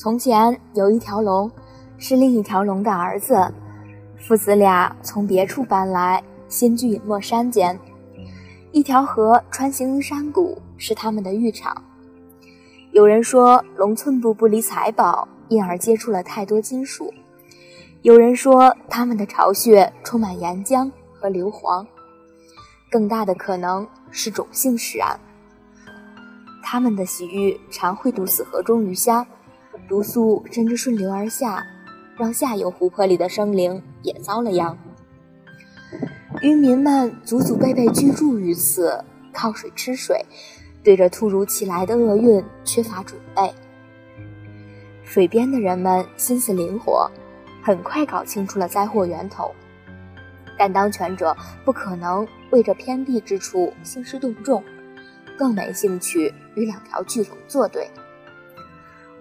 从前有一条龙，是另一条龙的儿子，父子俩从别处搬来，新居隐没山间。一条河穿行于山谷，是他们的浴场。有人说，龙寸步不离财宝，因而接触了太多金属；有人说，他们的巢穴充满岩浆和硫磺。更大的可能是种姓使然。他们的洗浴常会毒死河中鱼虾。毒素甚至顺流而下，让下游湖泊里的生灵也遭了殃。渔民们祖祖辈辈居住于此，靠水吃水，对着突如其来的厄运缺乏准备。水边的人们心思灵活，很快搞清楚了灾祸源头，但当权者不可能为这偏僻之处兴师动众，更没兴趣与两条巨龙作对。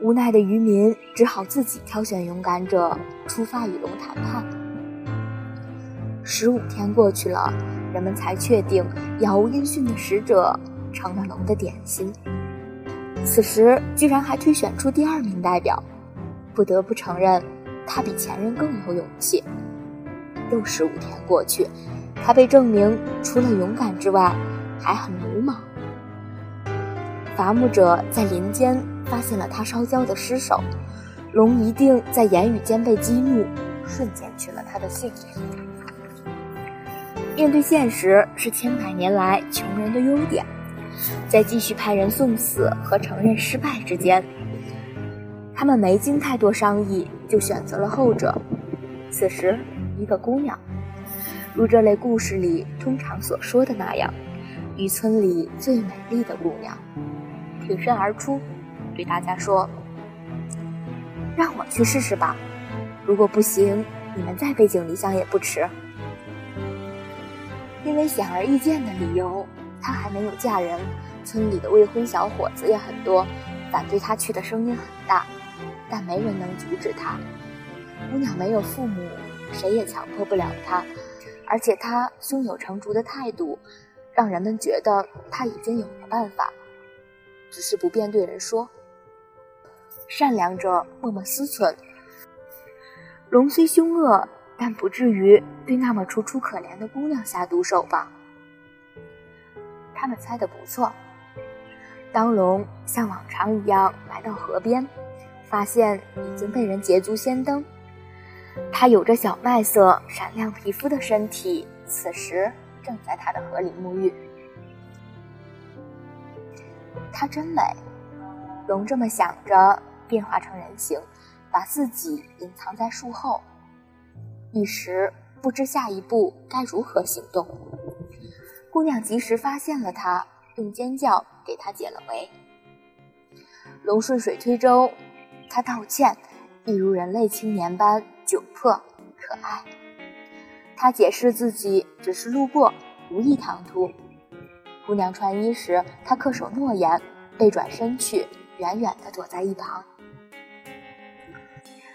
无奈的渔民只好自己挑选勇敢者出发与龙谈判。十五天过去了，人们才确定杳无音讯的使者成了龙的点心。此时居然还推选出第二名代表，不得不承认他比前任更有勇气。又十五天过去，他被证明除了勇敢之外还很鲁莽。伐木者在林间。发现了他烧焦的尸首，龙一定在言语间被激怒，瞬间取了他的性命。面对现实是千百年来穷人的优点，在继续派人送死和承认失败之间，他们没经太多商议就选择了后者。此时，一个姑娘，如这类故事里通常所说的那样，渔村里最美丽的姑娘，挺身而出。对大家说：“让我去试试吧，如果不行，你们再背井离乡也不迟。”因为显而易见的理由，她还没有嫁人，村里的未婚小伙子也很多，反对她去的声音很大，但没人能阻止她。姑娘没有父母，谁也强迫不了她，而且她胸有成竹的态度，让人们觉得她已经有了办法，只是不便对人说。善良者默默思忖。龙虽凶恶，但不至于对那么楚楚可怜的姑娘下毒手吧？他们猜的不错。当龙像往常一样来到河边，发现已经被人捷足先登。他有着小麦色、闪亮皮肤的身体，此时正在他的河里沐浴。它真美，龙这么想着。变化成人形，把自己隐藏在树后，一时不知下一步该如何行动。姑娘及时发现了他，用尖叫给他解了围。龙顺水推舟，他道歉，一如人类青年般窘迫可爱。他解释自己只是路过，无意唐突。姑娘穿衣时，他恪守诺言，背转身去，远远地躲在一旁。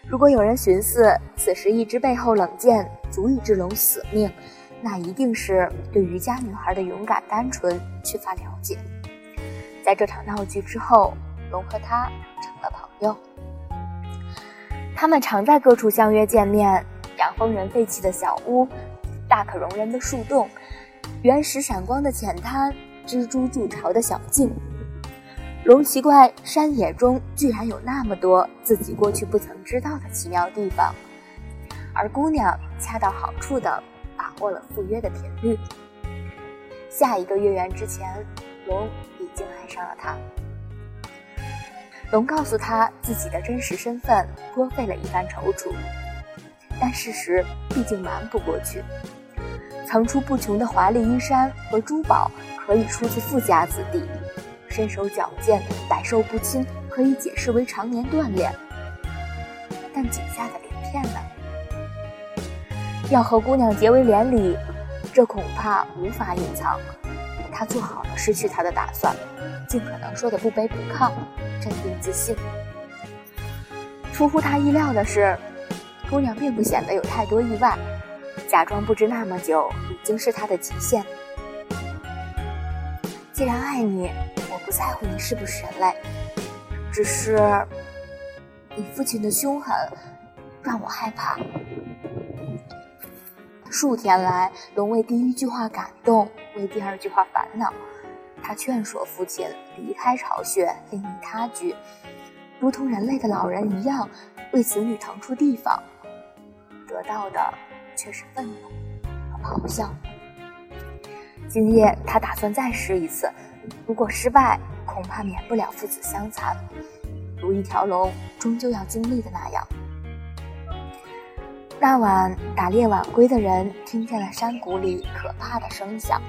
如果有人寻思此时一只背后冷箭足以致龙死命，那一定是对渔家女孩的勇敢单纯缺乏了解。在这场闹剧之后，龙和她成了朋友。他们常在各处相约见面：养蜂人废弃的小屋、大可容人的树洞、原始闪光的浅滩、蜘蛛筑巢的小径。龙奇怪，山野中居然有那么多自己过去不曾知道的奇妙地方，而姑娘恰到好处地把握了赴约的频率。下一个月圆之前，龙已经爱上了她。龙告诉他自己的真实身份，颇费了一番踌躇，但事实毕竟瞒不过去。层出不穷的华丽衣衫和珠宝，可以出自富家子弟。身手矫健，百兽不侵，可以解释为常年锻炼。但井下的鳞片呢？要和姑娘结为连理，这恐怕无法隐藏。他做好了失去她的打算，尽可能说的不卑不亢，镇定自信。出乎他意料的是，姑娘并不显得有太多意外，假装不知那么久已经是他的极限。既然爱你。不在乎你是不是人类，只是你父亲的凶狠让我害怕。”数天来，龙为第一句话感动，为第二句话烦恼。他劝说父亲离开巢穴，另觅他居，如同人类的老人一样，为子女腾出地方。得到的却是愤怒和咆哮。今夜他打算再试一次，如果失败，恐怕免不了父子相残，如一条龙终究要经历的那样。那晚打猎晚归的人听见了山谷里可怕的声响，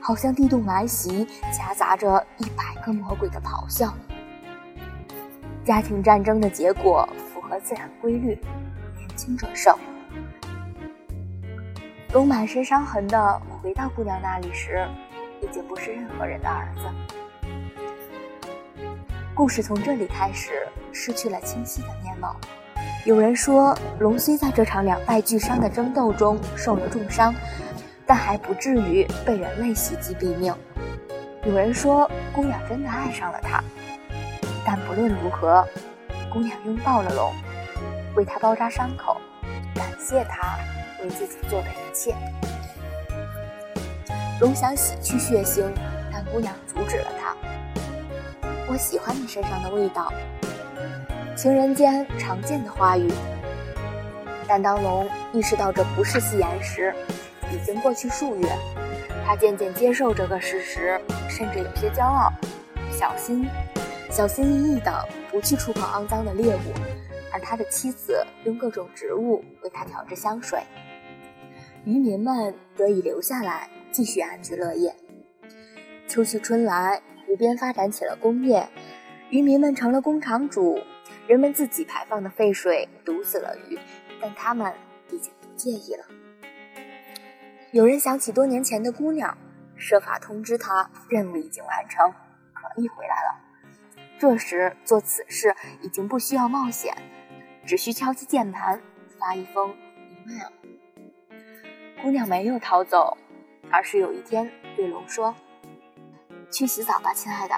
好像地洞来袭，夹杂着一百个魔鬼的咆哮。家庭战争的结果符合自然规律，年轻者胜。龙满身伤痕的回到姑娘那里时，已经不是任何人的儿子。故事从这里开始失去了清晰的面貌。有人说，龙虽在这场两败俱伤的争斗中受了重伤，但还不至于被人类袭击毙命。有人说，姑娘真的爱上了他，但不论如何，姑娘拥抱了龙，为他包扎伤口，感谢他为自己做的一切。龙想洗去血腥，但姑娘阻止了他。我喜欢你身上的味道。情人间常见的话语，但当龙意识到这不是戏言时，已经过去数月。他渐渐接受这个事实，甚至有些骄傲，小心、小心翼翼地不去触碰肮脏的猎物。而他的妻子用各种植物为他调制香水，渔民们得以留下来继续安居乐业。秋去春来，湖边发展起了工业，渔民们成了工厂主。人们自己排放的废水毒死了鱼，但他们已经不介意了。有人想起多年前的姑娘，设法通知她任务已经完成，可以回来了。这时做此事已经不需要冒险，只需敲击键盘，发一封 email。姑娘没有逃走，而是有一天对龙说：“去洗澡吧，亲爱的，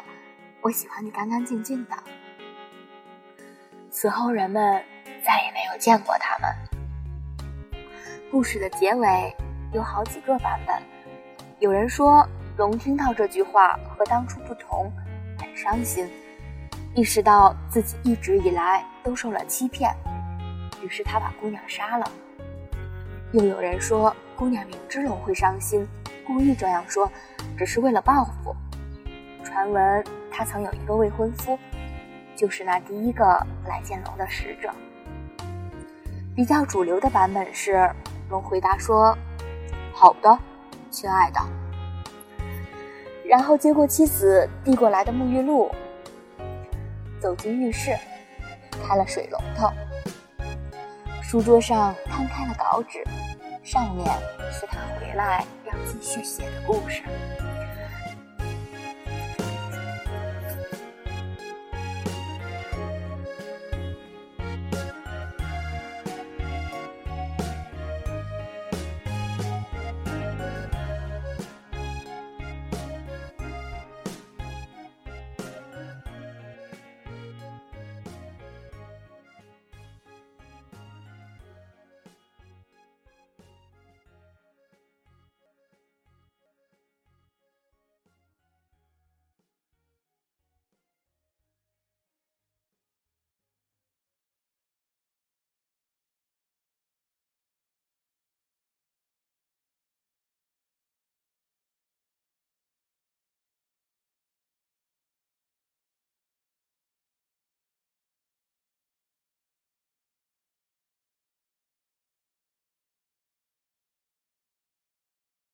我喜欢你干干净净的。”此后，人们再也没有见过他们。故事的结尾有好几个版本。有人说，龙听到这句话和当初不同，很伤心，意识到自己一直以来都受了欺骗，于是他把姑娘杀了。又有人说，姑娘明知龙会伤心，故意这样说，只是为了报复。传闻她曾有一个未婚夫。就是那第一个来见龙的使者。比较主流的版本是，龙回答说：“好的，亲爱的。”然后接过妻子递过来的沐浴露，走进浴室，开了水龙头。书桌上摊开了稿纸，上面是他回来要继续写的故事。